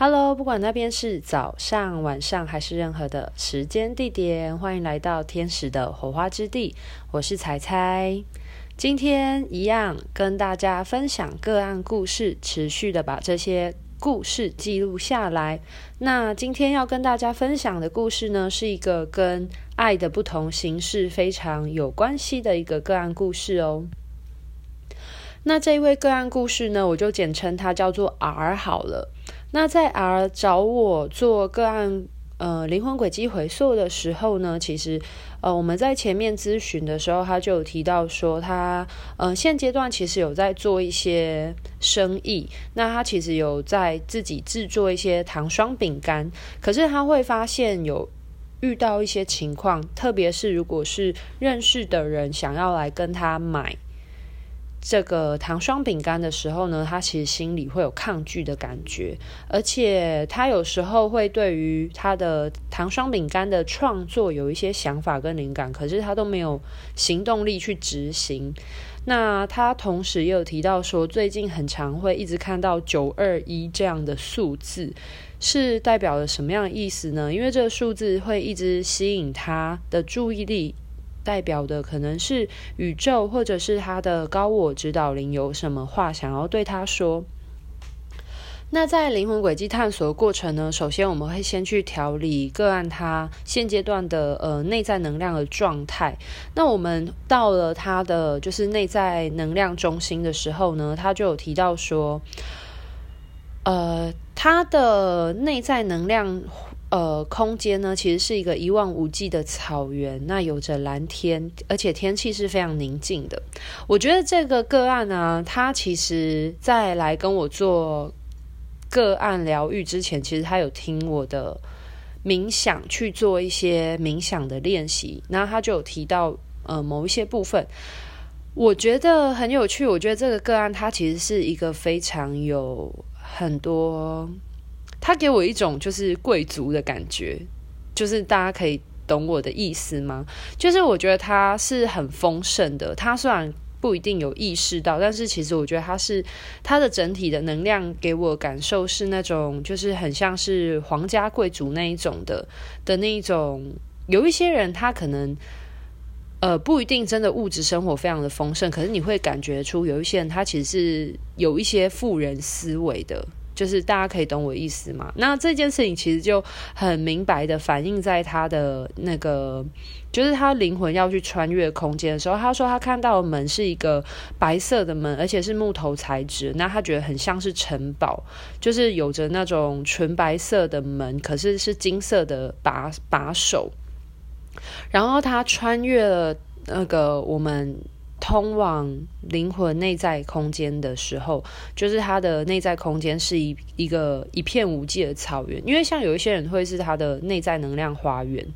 Hello，不管那边是早上、晚上还是任何的时间地点，欢迎来到天使的火花之地。我是彩彩，今天一样跟大家分享个案故事，持续的把这些故事记录下来。那今天要跟大家分享的故事呢，是一个跟爱的不同形式非常有关系的一个个案故事哦。那这一位个案故事呢，我就简称它叫做 R 好了。那在 R 找我做个案，呃，灵魂轨迹回溯的时候呢，其实，呃，我们在前面咨询的时候，他就有提到说他，呃，现阶段其实有在做一些生意，那他其实有在自己制作一些糖霜饼干，可是他会发现有遇到一些情况，特别是如果是认识的人想要来跟他买。这个糖霜饼干的时候呢，他其实心里会有抗拒的感觉，而且他有时候会对于他的糖霜饼干的创作有一些想法跟灵感，可是他都没有行动力去执行。那他同时也有提到说，最近很常会一直看到九二一这样的数字，是代表了什么样的意思呢？因为这个数字会一直吸引他的注意力。代表的可能是宇宙，或者是他的高我指导灵有什么话想要对他说。那在灵魂轨迹探索的过程呢，首先我们会先去调理个案他现阶段的呃内在能量的状态。那我们到了他的就是内在能量中心的时候呢，他就有提到说，呃，他的内在能量。呃，空间呢，其实是一个一望无际的草原，那有着蓝天，而且天气是非常宁静的。我觉得这个个案呢，他其实在来跟我做个案疗愈之前，其实他有听我的冥想去做一些冥想的练习，然后他就有提到呃某一些部分，我觉得很有趣。我觉得这个个案，它其实是一个非常有很多。他给我一种就是贵族的感觉，就是大家可以懂我的意思吗？就是我觉得他是很丰盛的，他虽然不一定有意识到，但是其实我觉得他是他的整体的能量给我感受是那种，就是很像是皇家贵族那一种的的那一种。有一些人他可能呃不一定真的物质生活非常的丰盛，可是你会感觉出有一些人他其实是有一些富人思维的。就是大家可以懂我意思吗？那这件事情其实就很明白的反映在他的那个，就是他灵魂要去穿越空间的时候，他说他看到的门是一个白色的门，而且是木头材质，那他觉得很像是城堡，就是有着那种纯白色的门，可是是金色的把把手，然后他穿越了那个我们。通往灵魂内在空间的时候，就是他的内在空间是一一个一片无际的草原。因为像有一些人会是他的内在能量花园，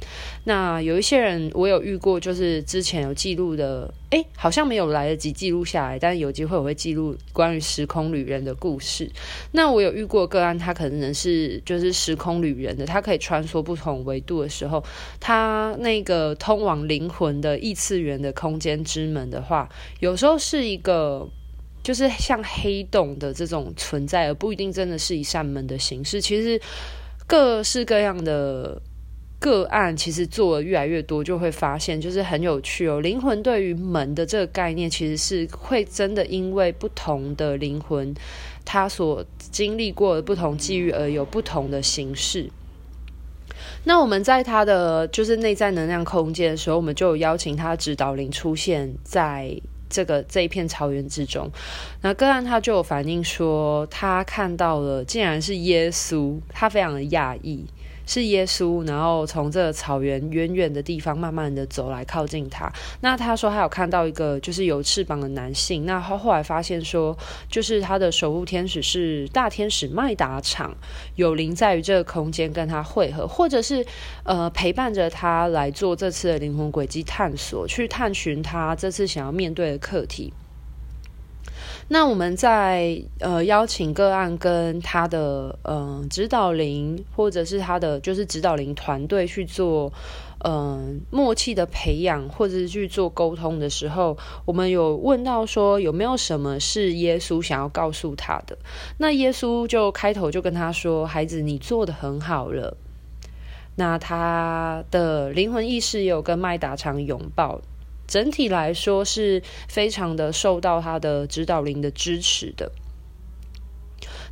那有一些人我有遇过，就是之前有记录的。哎，好像没有来得及记录下来，但有机会我会记录关于时空旅人的故事。那我有遇过个案，他可能是就是时空旅人的，他可以穿梭不同维度的时候，他那个通往灵魂的异次元的空间之门的话，有时候是一个就是像黑洞的这种存在，而不一定真的是一扇门的形式。其实各式各样的。个案其实做的越来越多，就会发现就是很有趣哦。灵魂对于门的这个概念，其实是会真的因为不同的灵魂，他所经历过的不同际遇而有不同的形式。那我们在他的就是内在能量空间的时候，我们就有邀请他指导灵出现在这个这一片草原之中。那个案他就有反映说，他看到了竟然是耶稣，他非常的讶异。是耶稣，然后从这个草原远远的地方慢慢的走来靠近他。那他说他有看到一个就是有翅膀的男性。那他后来发现说，就是他的守护天使是大天使麦达场，有灵在于这个空间跟他会合，或者是呃陪伴着他来做这次的灵魂轨迹探索，去探寻他这次想要面对的课题。那我们在呃邀请个案跟他的嗯、指导灵，或者是他的就是指导灵团队去做嗯、默契的培养，或者是去做沟通的时候，我们有问到说有没有什么是耶稣想要告诉他的？那耶稣就开头就跟他说：“孩子，你做的很好了。”那他的灵魂意识有跟麦达长拥抱，整体来说是非常的受到他的指导灵的支持的。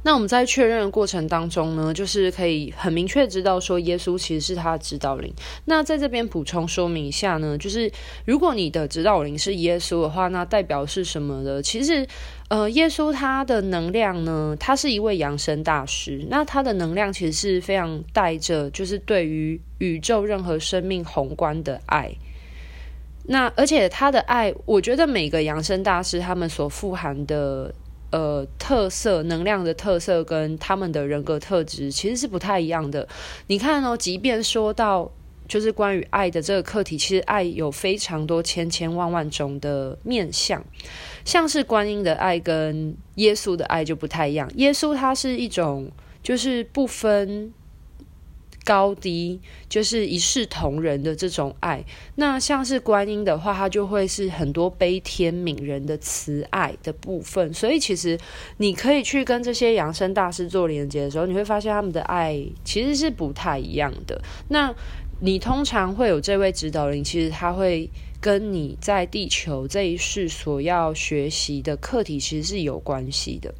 那我们在确认的过程当中呢，就是可以很明确知道说，耶稣其实是他的指导灵。那在这边补充说明一下呢，就是如果你的指导灵是耶稣的话，那代表是什么呢？其实，呃，耶稣他的能量呢，他是一位扬升大师。那他的能量其实是非常带着，就是对于宇宙任何生命宏观的爱。那而且他的爱，我觉得每个扬升大师他们所富含的。呃，特色能量的特色跟他们的人格特质其实是不太一样的。你看哦，即便说到就是关于爱的这个课题，其实爱有非常多千千万万种的面相，像是观音的爱跟耶稣的爱就不太一样。耶稣它是一种就是不分。高低就是一视同仁的这种爱，那像是观音的话，它就会是很多悲天悯人的慈爱的部分。所以其实你可以去跟这些扬升大师做连接的时候，你会发现他们的爱其实是不太一样的。那你通常会有这位指导灵，其实他会跟你在地球这一世所要学习的课题其实是有关系的。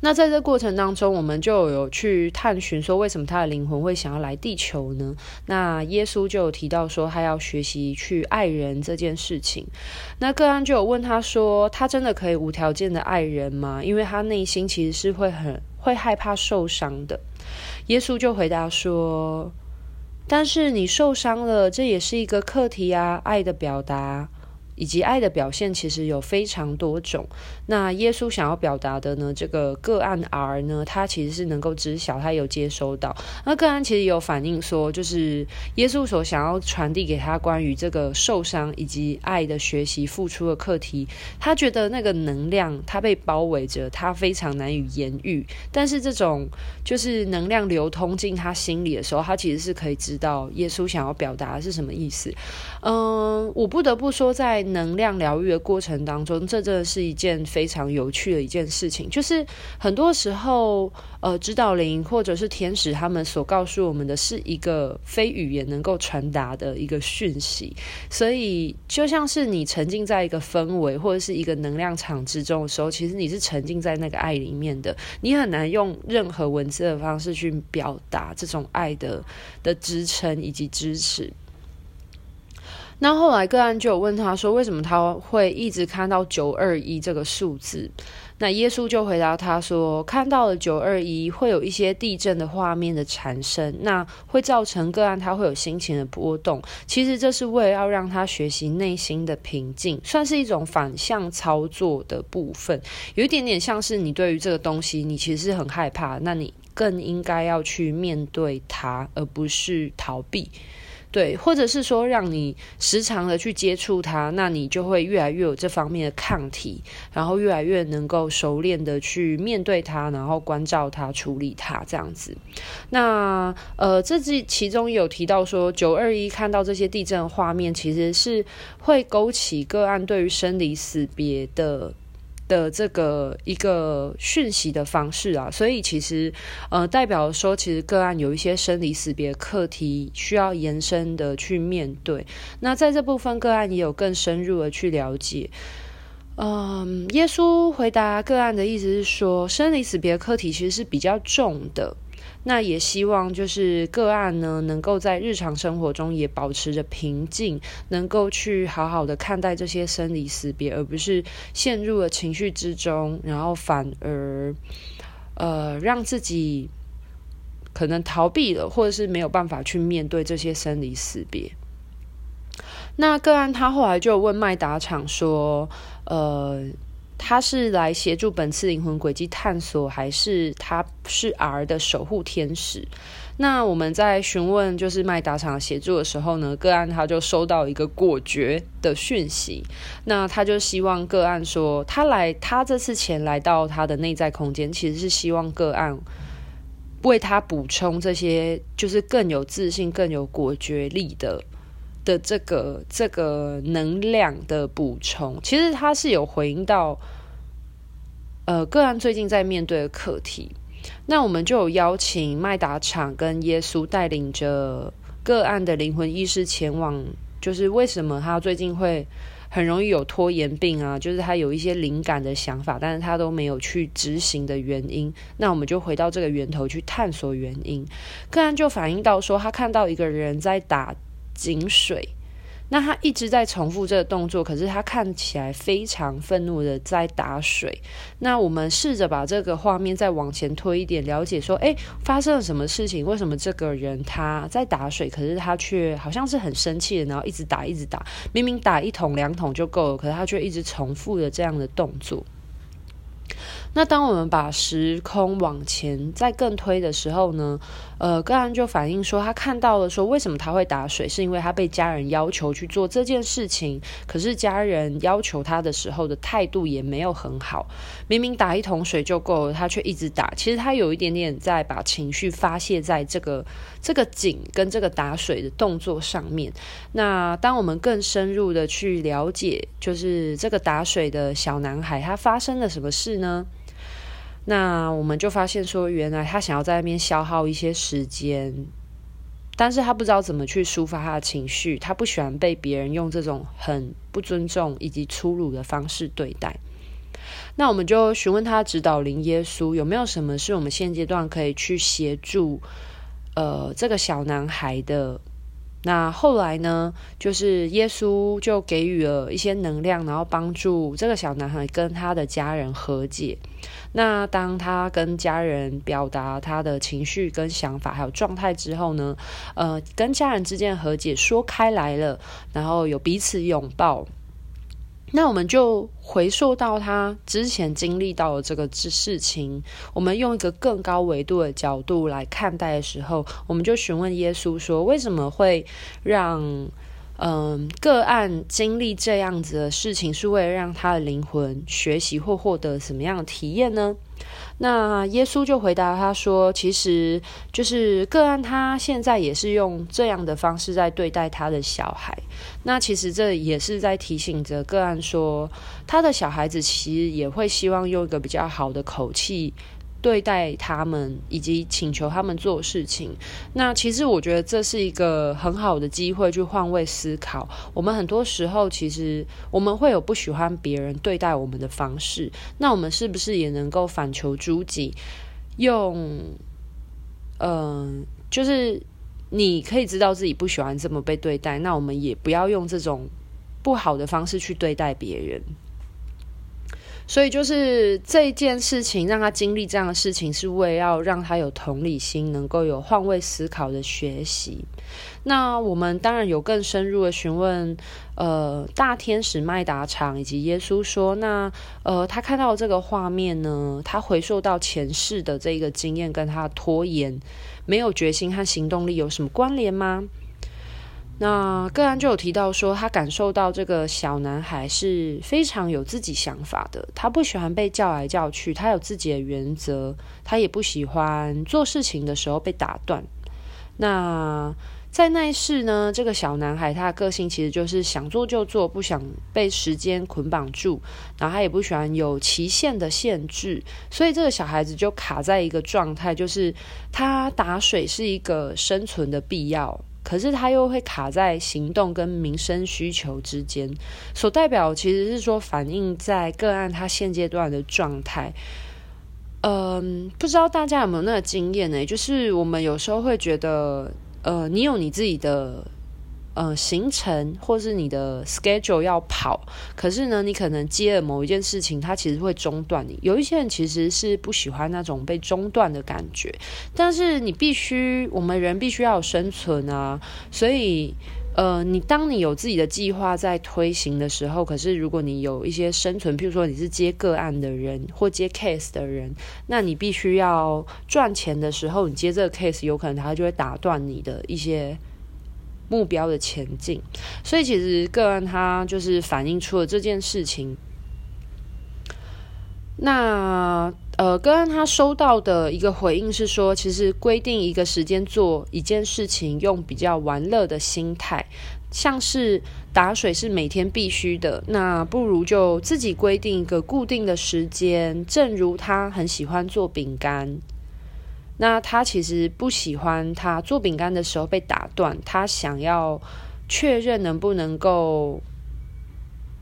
那在这过程当中，我们就有去探寻说，为什么他的灵魂会想要来地球呢？那耶稣就有提到说，他要学习去爱人这件事情。那个案就有问他说，他真的可以无条件的爱人吗？因为他内心其实是会很会害怕受伤的。耶稣就回答说，但是你受伤了，这也是一个课题啊，爱的表达。以及爱的表现其实有非常多种。那耶稣想要表达的呢？这个个案 R 呢，他其实是能够知晓，他有接收到。那个案其实有反映说，就是耶稣所想要传递给他关于这个受伤以及爱的学习、付出的课题，他觉得那个能量他被包围着，他非常难以言喻。但是这种就是能量流通进他心里的时候，他其实是可以知道耶稣想要表达的是什么意思。嗯，我不得不说在。能量疗愈的过程当中，这真的是一件非常有趣的一件事情。就是很多时候，呃，指导灵或者是天使，他们所告诉我们的是一个非语言能够传达的一个讯息。所以，就像是你沉浸在一个氛围或者是一个能量场之中的时候，其实你是沉浸在那个爱里面的。你很难用任何文字的方式去表达这种爱的的支撑以及支持。那后来个案就有问他说，为什么他会一直看到九二一这个数字？那耶稣就回答他说，看到了九二一会有一些地震的画面的产生，那会造成个案他会有心情的波动。其实这是为了要让他学习内心的平静，算是一种反向操作的部分，有一点点像是你对于这个东西你其实是很害怕，那你更应该要去面对它，而不是逃避。对，或者是说让你时常的去接触它，那你就会越来越有这方面的抗体，然后越来越能够熟练的去面对它，然后关照它、处理它这样子。那呃，这其其中有提到说，九二一看到这些地震画面，其实是会勾起个案对于生离死别的。的这个一个讯息的方式啊，所以其实呃代表说，其实个案有一些生离死别课题需要延伸的去面对。那在这部分，个案也有更深入的去了解。嗯，耶稣回答个案的意思是说，生离死别课题其实是比较重的。那也希望就是个案呢，能够在日常生活中也保持着平静，能够去好好的看待这些生离死别，而不是陷入了情绪之中，然后反而呃让自己可能逃避了，或者是没有办法去面对这些生离死别。那个案他后来就问麦达场说，呃。他是来协助本次灵魂轨迹探索，还是他是 R 的守护天使？那我们在询问就是麦达场协助的时候呢，个案他就收到一个果决的讯息，那他就希望个案说，他来他这次前来到他的内在空间，其实是希望个案为他补充这些，就是更有自信、更有果决力的的这个这个能量的补充。其实他是有回应到，呃，个案最近在面对的课题。那我们就有邀请麦达场跟耶稣带领着个案的灵魂意识前往，就是为什么他最近会很容易有拖延病啊？就是他有一些灵感的想法，但是他都没有去执行的原因。那我们就回到这个源头去探索原因。个案就反映到说，他看到一个人在打井水。那他一直在重复这个动作，可是他看起来非常愤怒的在打水。那我们试着把这个画面再往前推一点，了解说，诶，发生了什么事情？为什么这个人他在打水，可是他却好像是很生气的，然后一直打，一直打。明明打一桶两桶就够了，可是他却一直重复的这样的动作。那当我们把时空往前再更推的时候呢，呃，个案就反映说，他看到了说，为什么他会打水，是因为他被家人要求去做这件事情，可是家人要求他的时候的态度也没有很好，明明打一桶水就够了，他却一直打。其实他有一点点在把情绪发泄在这个这个井跟这个打水的动作上面。那当我们更深入的去了解，就是这个打水的小男孩，他发生了什么事呢？那我们就发现说，原来他想要在那边消耗一些时间，但是他不知道怎么去抒发他的情绪，他不喜欢被别人用这种很不尊重以及粗鲁的方式对待。那我们就询问他指导灵耶稣有没有什么是我们现阶段可以去协助，呃，这个小男孩的。那后来呢，就是耶稣就给予了一些能量，然后帮助这个小男孩跟他的家人和解。那当他跟家人表达他的情绪跟想法还有状态之后呢，呃，跟家人之间和解说开来了，然后有彼此拥抱。那我们就回溯到他之前经历到的这个事情，我们用一个更高维度的角度来看待的时候，我们就询问耶稣说：为什么会让嗯个案经历这样子的事情？是为了让他的灵魂学习或获得什么样的体验呢？那耶稣就回答他说：“其实就是个案，他现在也是用这样的方式在对待他的小孩。那其实这也是在提醒着个案说，他的小孩子其实也会希望用一个比较好的口气。”对待他们，以及请求他们做事情，那其实我觉得这是一个很好的机会去换位思考。我们很多时候其实我们会有不喜欢别人对待我们的方式，那我们是不是也能够反求诸己，用，嗯、就是你可以知道自己不喜欢这么被对待，那我们也不要用这种不好的方式去对待别人。所以就是这件事情，让他经历这样的事情，是为了要让他有同理心，能够有换位思考的学习。那我们当然有更深入的询问，呃，大天使麦达场以及耶稣说，那呃，他看到这个画面呢，他回溯到前世的这个经验，跟他拖延、没有决心和行动力有什么关联吗？那个案就有提到说，他感受到这个小男孩是非常有自己想法的，他不喜欢被叫来叫去，他有自己的原则，他也不喜欢做事情的时候被打断。那在那一世呢，这个小男孩他的个性其实就是想做就做，不想被时间捆绑住，然后他也不喜欢有期限的限制，所以这个小孩子就卡在一个状态，就是他打水是一个生存的必要。可是他又会卡在行动跟民生需求之间，所代表其实是说反映在个案他现阶段的状态。嗯，不知道大家有没有那个经验呢？就是我们有时候会觉得，呃，你有你自己的。呃，行程或是你的 schedule 要跑，可是呢，你可能接了某一件事情，它其实会中断你。有一些人其实是不喜欢那种被中断的感觉，但是你必须，我们人必须要有生存啊，所以呃，你当你有自己的计划在推行的时候，可是如果你有一些生存，譬如说你是接个案的人或接 case 的人，那你必须要赚钱的时候，你接这个 case，有可能他就会打断你的一些目标的前进。所以其实个案它就是反映出了这件事情。那呃，个案他收到的一个回应是说，其实规定一个时间做一件事情，用比较玩乐的心态，像是打水是每天必须的，那不如就自己规定一个固定的时间。正如他很喜欢做饼干，那他其实不喜欢他做饼干的时候被打断，他想要确认能不能够。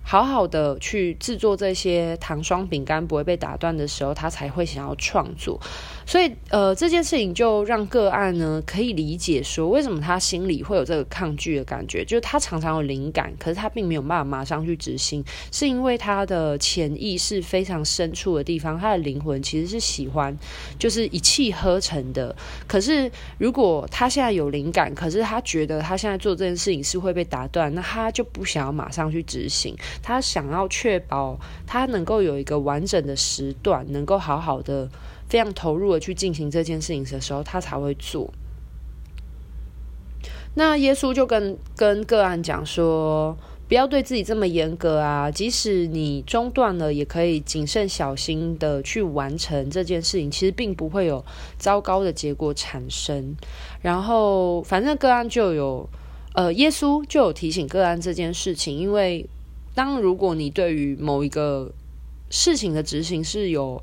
好好的去制作这些糖霜饼干不会被打断的时候，他才会想要创作。所以，呃，这件事情就让个案呢可以理解说，为什么他心里会有这个抗拒的感觉，就是他常常有灵感，可是他并没有办法马上去执行，是因为他的潜意识非常深处的地方，他的灵魂其实是喜欢就是一气呵成的。可是，如果他现在有灵感，可是他觉得他现在做这件事情是会被打断，那他就不想要马上去执行。他想要确保他能够有一个完整的时段，能够好好的、非常投入的去进行这件事情的时候，他才会做。那耶稣就跟跟个案讲说：“不要对自己这么严格啊，即使你中断了，也可以谨慎小心的去完成这件事情。其实并不会有糟糕的结果产生。然后，反正个案就有，呃，耶稣就有提醒个案这件事情，因为。”当如果你对于某一个事情的执行是有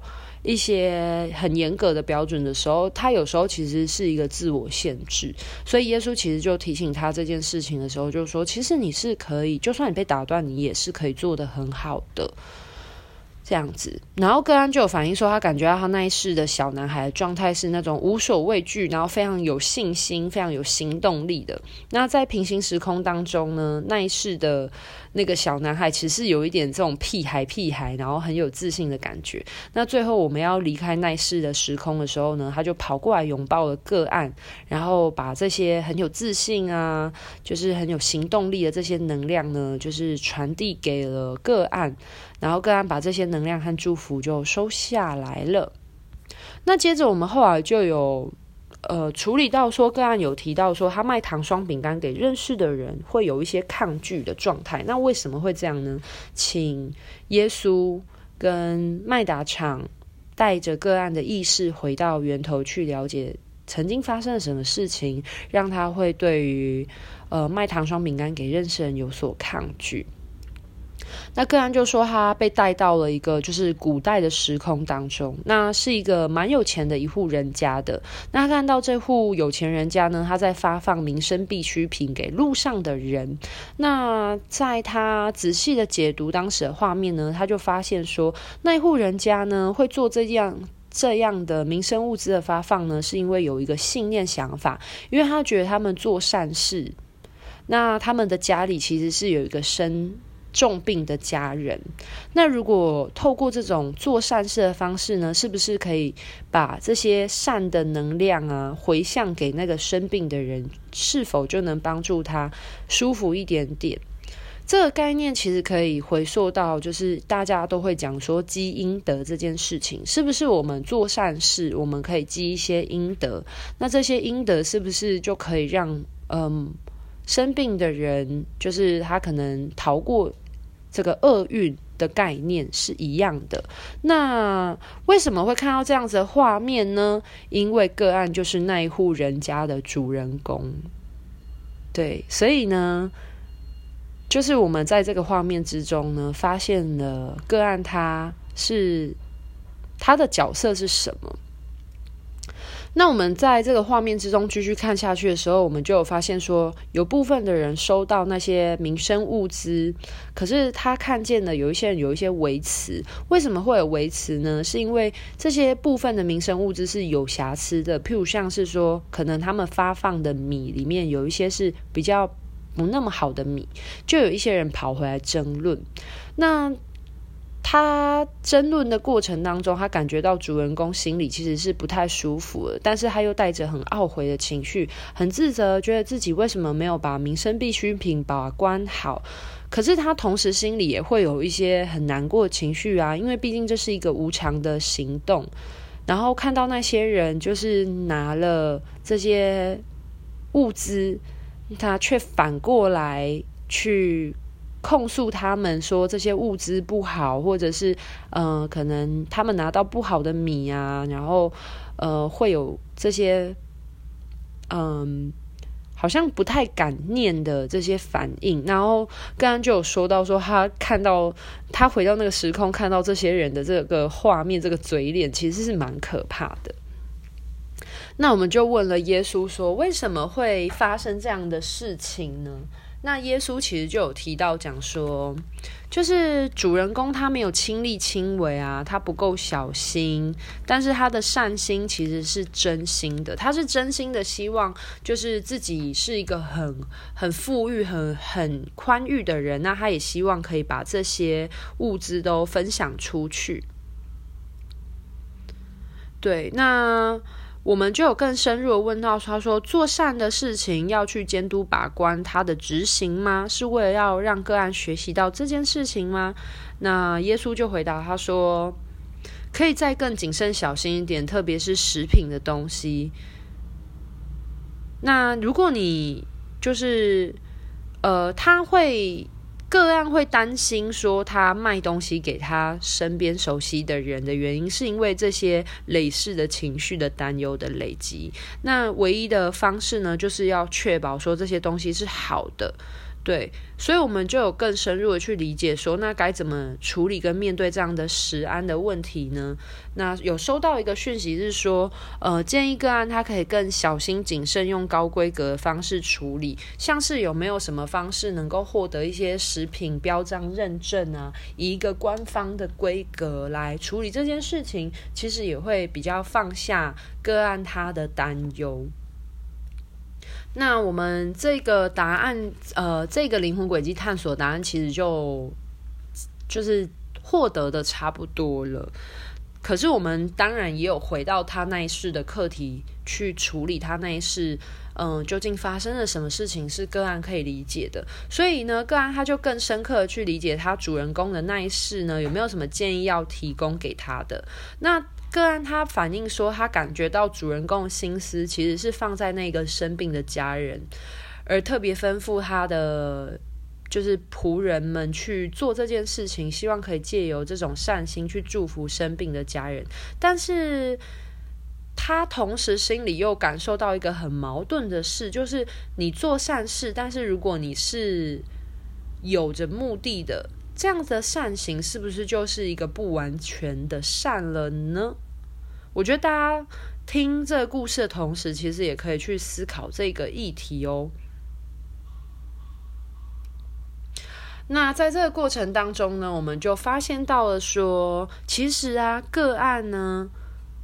一些很严格的标准的时候，他有时候其实是一个自我限制。所以耶稣其实就提醒他这件事情的时候，就说，其实你是可以，就算你被打断，你也是可以做得很好的。这样子，然后个案就有反映说，他感觉到他那一世的小男孩的状态是那种无所畏惧，然后非常有信心、非常有行动力的。那在平行时空当中呢，那一世的那个小男孩其实是有一点这种屁孩、屁孩，然后很有自信的感觉。那最后我们要离开那一世的时空的时候呢，他就跑过来拥抱了个案，然后把这些很有自信啊，就是很有行动力的这些能量呢，就是传递给了个案。然后个案把这些能量和祝福就收下来了。那接着我们后来就有呃处理到说，个案有提到说，他卖糖霜饼干给认识的人会有一些抗拒的状态。那为什么会这样呢？请耶稣跟麦达场带着个案的意识回到源头去了解曾经发生了什么事情，让他会对于呃卖糖霜饼干给认识人有所抗拒。那个案就说他被带到了一个就是古代的时空当中，那是一个蛮有钱的一户人家的。那看到这户有钱人家呢，他在发放民生必需品给路上的人。那在他仔细的解读当时的画面呢，他就发现说，那户人家呢会做这样这样的民生物资的发放呢，是因为有一个信念想法，因为他觉得他们做善事，那他们的家里其实是有一个生。重病的家人，那如果透过这种做善事的方式呢，是不是可以把这些善的能量啊回向给那个生病的人？是否就能帮助他舒服一点点？这个概念其实可以回溯到，就是大家都会讲说积阴德这件事情，是不是我们做善事，我们可以积一些阴德？那这些阴德是不是就可以让嗯生病的人，就是他可能逃过？这个厄运的概念是一样的。那为什么会看到这样子的画面呢？因为个案就是那一户人家的主人公。对，所以呢，就是我们在这个画面之中呢，发现了个案他是他的角色是什么。那我们在这个画面之中继续看下去的时候，我们就有发现说，有部分的人收到那些民生物资，可是他看见了有一些人有一些维持。为什么会有维持呢？是因为这些部分的民生物资是有瑕疵的，譬如像是说，可能他们发放的米里面有一些是比较不那么好的米，就有一些人跑回来争论。那他争论的过程当中，他感觉到主人公心里其实是不太舒服的，但是他又带着很懊悔的情绪，很自责，觉得自己为什么没有把民生必需品把关好。可是他同时心里也会有一些很难过的情绪啊，因为毕竟这是一个无偿的行动。然后看到那些人就是拿了这些物资，他却反过来去。控诉他们说这些物资不好，或者是呃，可能他们拿到不好的米啊，然后呃，会有这些嗯、好像不太敢念的这些反应。然后刚刚就有说到说，他看到他回到那个时空，看到这些人的这个画面，这个嘴脸其实是蛮可怕的。那我们就问了耶稣说，为什么会发生这样的事情呢？那耶稣其实就有提到讲说，就是主人公他没有亲力亲为啊，他不够小心，但是他的善心其实是真心的，他是真心的希望，就是自己是一个很很富裕、很很宽裕的人，那他也希望可以把这些物资都分享出去。对，那。我们就有更深入的问到，他说做善的事情要去监督把关他的执行吗？是为了要让个案学习到这件事情吗？那耶稣就回答他说，可以再更谨慎小心一点，特别是食品的东西。那如果你就是呃，他会。个案会担心说，他卖东西给他身边熟悉的人的原因，是因为这些累世的情绪的担忧的累积。那唯一的方式呢，就是要确保说这些东西是好的。对，所以我们就有更深入的去理解说，那该怎么处理跟面对这样的食安的问题呢？那有收到一个讯息是说，呃，建议个案他可以更小心谨慎，用高规格的方式处理，像是有没有什么方式能够获得一些食品标章认证啊，以一个官方的规格来处理这件事情，其实也会比较放下个案他的担忧。那我们这个答案，呃，这个灵魂轨迹探索答案其实就就是获得的差不多了。可是我们当然也有回到他那一世的课题去处理他那一世，嗯、究竟发生了什么事情是个案可以理解的。所以呢，个案他就更深刻的去理解他主人公的那一世呢，有没有什么建议要提供给他的？那。个案他反映说，他感觉到主人公的心思其实是放在那个生病的家人，而特别吩咐他的就是仆人们去做这件事情，希望可以借由这种善心去祝福生病的家人。但是他同时心里又感受到一个很矛盾的事，就是你做善事，但是如果你是有着目的的。这样子的善行是不是就是一个不完全的善了呢？我觉得大家听这个故事的同时，其实也可以去思考这个议题哦。那在这个过程当中呢，我们就发现到了说，其实啊，个案呢，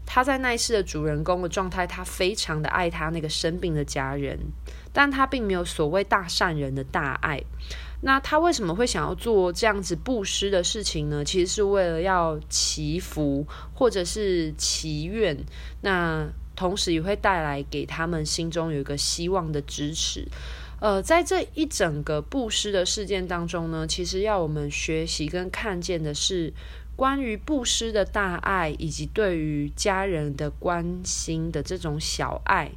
他在那一世的主人公的状态，他非常的爱他那个生病的家人，但他并没有所谓大善人的大爱。那他为什么会想要做这样子布施的事情呢？其实是为了要祈福或者是祈愿，那同时也会带来给他们心中有一个希望的支持。呃，在这一整个布施的事件当中呢，其实要我们学习跟看见的是关于布施的大爱，以及对于家人的关心的这种小爱，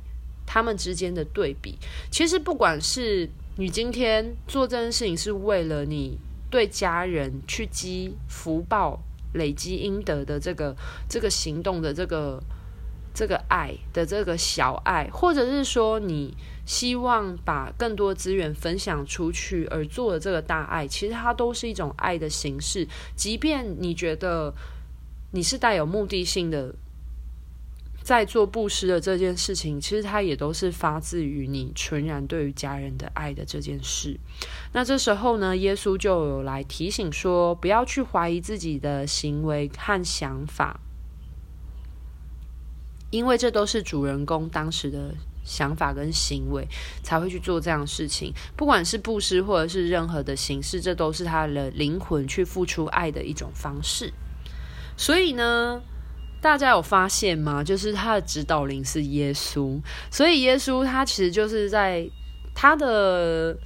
他们之间的对比。其实不管是你今天做这件事情是为了你对家人去积福报、累积阴德的这个这个行动的这个这个爱的这个小爱，或者是说你希望把更多资源分享出去而做的这个大爱，其实它都是一种爱的形式。即便你觉得你是带有目的性的。在做布施的这件事情，其实它也都是发自于你纯然对于家人的爱的这件事。那这时候呢，耶稣就有来提醒说，不要去怀疑自己的行为和想法，因为这都是主人公当时的想法跟行为，才会去做这样的事情。不管是布施或者是任何的形式，这都是他的灵魂去付出爱的一种方式。所以呢，大家有发现吗？就是他的指导灵是耶稣，所以耶稣他其实就是在他的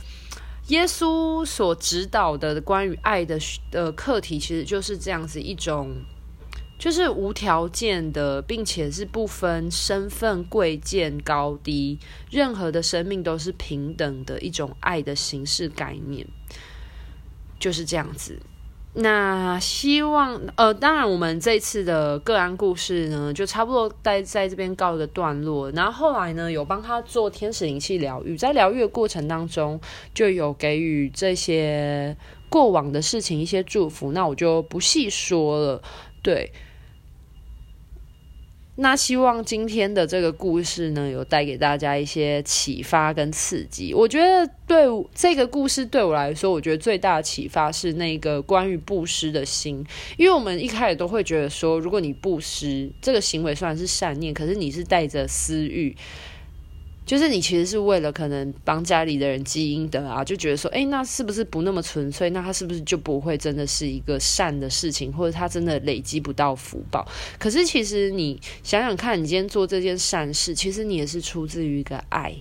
耶稣所指导的关于爱的的课题，其实就是这样子一种。就是无条件的，并且是不分身份贵贱高低，任何的生命都是平等的一种爱的形式概念，就是这样子。那希望呃，当然我们这次的个案故事呢，就差不多在在这边告一个段落。然后后来呢，有帮他做天使灵气疗愈，在疗愈的过程当中，就有给予这些过往的事情一些祝福。那我就不细说了，对。那希望今天的这个故事呢，有带给大家一些启发跟刺激。我觉得对这个故事对我来说，我觉得最大的启发是那个关于布施的心，因为我们一开始都会觉得说，如果你布施这个行为虽然是善念，可是你是带着私欲。就是你其实是为了可能帮家里的人积阴德啊，就觉得说，哎，那是不是不那么纯粹？那他是不是就不会真的是一个善的事情，或者他真的累积不到福报？可是其实你想想看，你今天做这件善事，其实你也是出自于一个爱，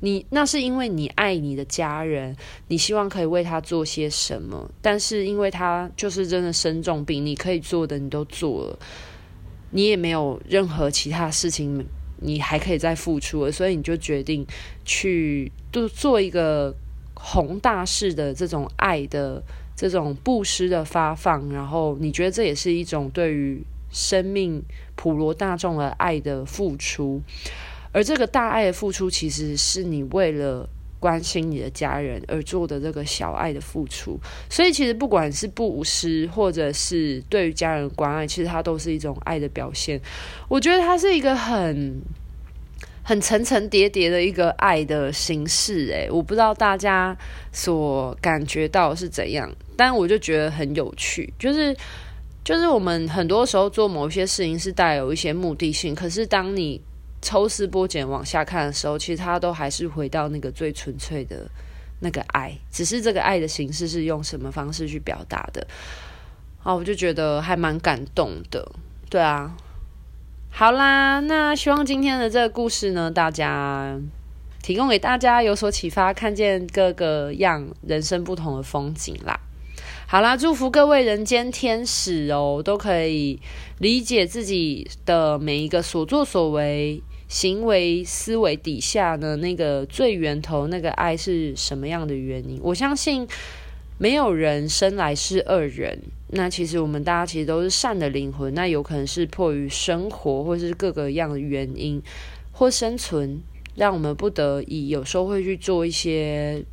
你那是因为你爱你的家人，你希望可以为他做些什么，但是因为他就是真的生重病，你可以做的你都做了，你也没有任何其他事情。你还可以再付出，所以你就决定去做做一个宏大式的这种爱的这种布施的发放，然后你觉得这也是一种对于生命普罗大众的爱的付出，而这个大爱的付出，其实是你为了关心你的家人而做的这个小爱的付出，所以其实不管是布施，或者是对于家人关爱，其实它都是一种爱的表现。我觉得它是一个很很层层叠叠的一个爱的形式。诶，我不知道大家所感觉到是怎样，但我就觉得很有趣。就是就是我们很多时候做某些事情是带有一些目的性，可是当你抽丝剥茧往下看的时候，其实他都还是回到那个最纯粹的那个爱，只是这个爱的形式是用什么方式去表达的。啊，我就觉得还蛮感动的。对啊，好啦，那希望今天的这个故事呢，大家提供给大家有所启发，看见各个样人生不同的风景啦。好啦，祝福各位人间天使哦，都可以理解自己的每一个所作所为、行为、思维底下的那个最源头那个爱是什么样的原因。我相信没有人生来是恶人，那其实我们大家其实都是善的灵魂。那有可能是迫于生活或是各个样的原因或生存，让我们不得已有时候会去做一些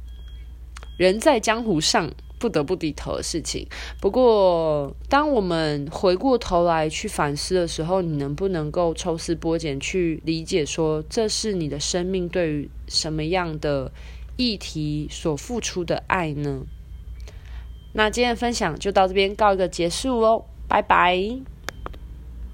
人在江湖上。不得不低头的事情。不过，当我们回过头来去反思的时候，你能不能够抽丝剥茧去理解，说这是你的生命对于什么样的议题所付出的爱呢？那今天的分享就到这边告一个结束哦，拜拜。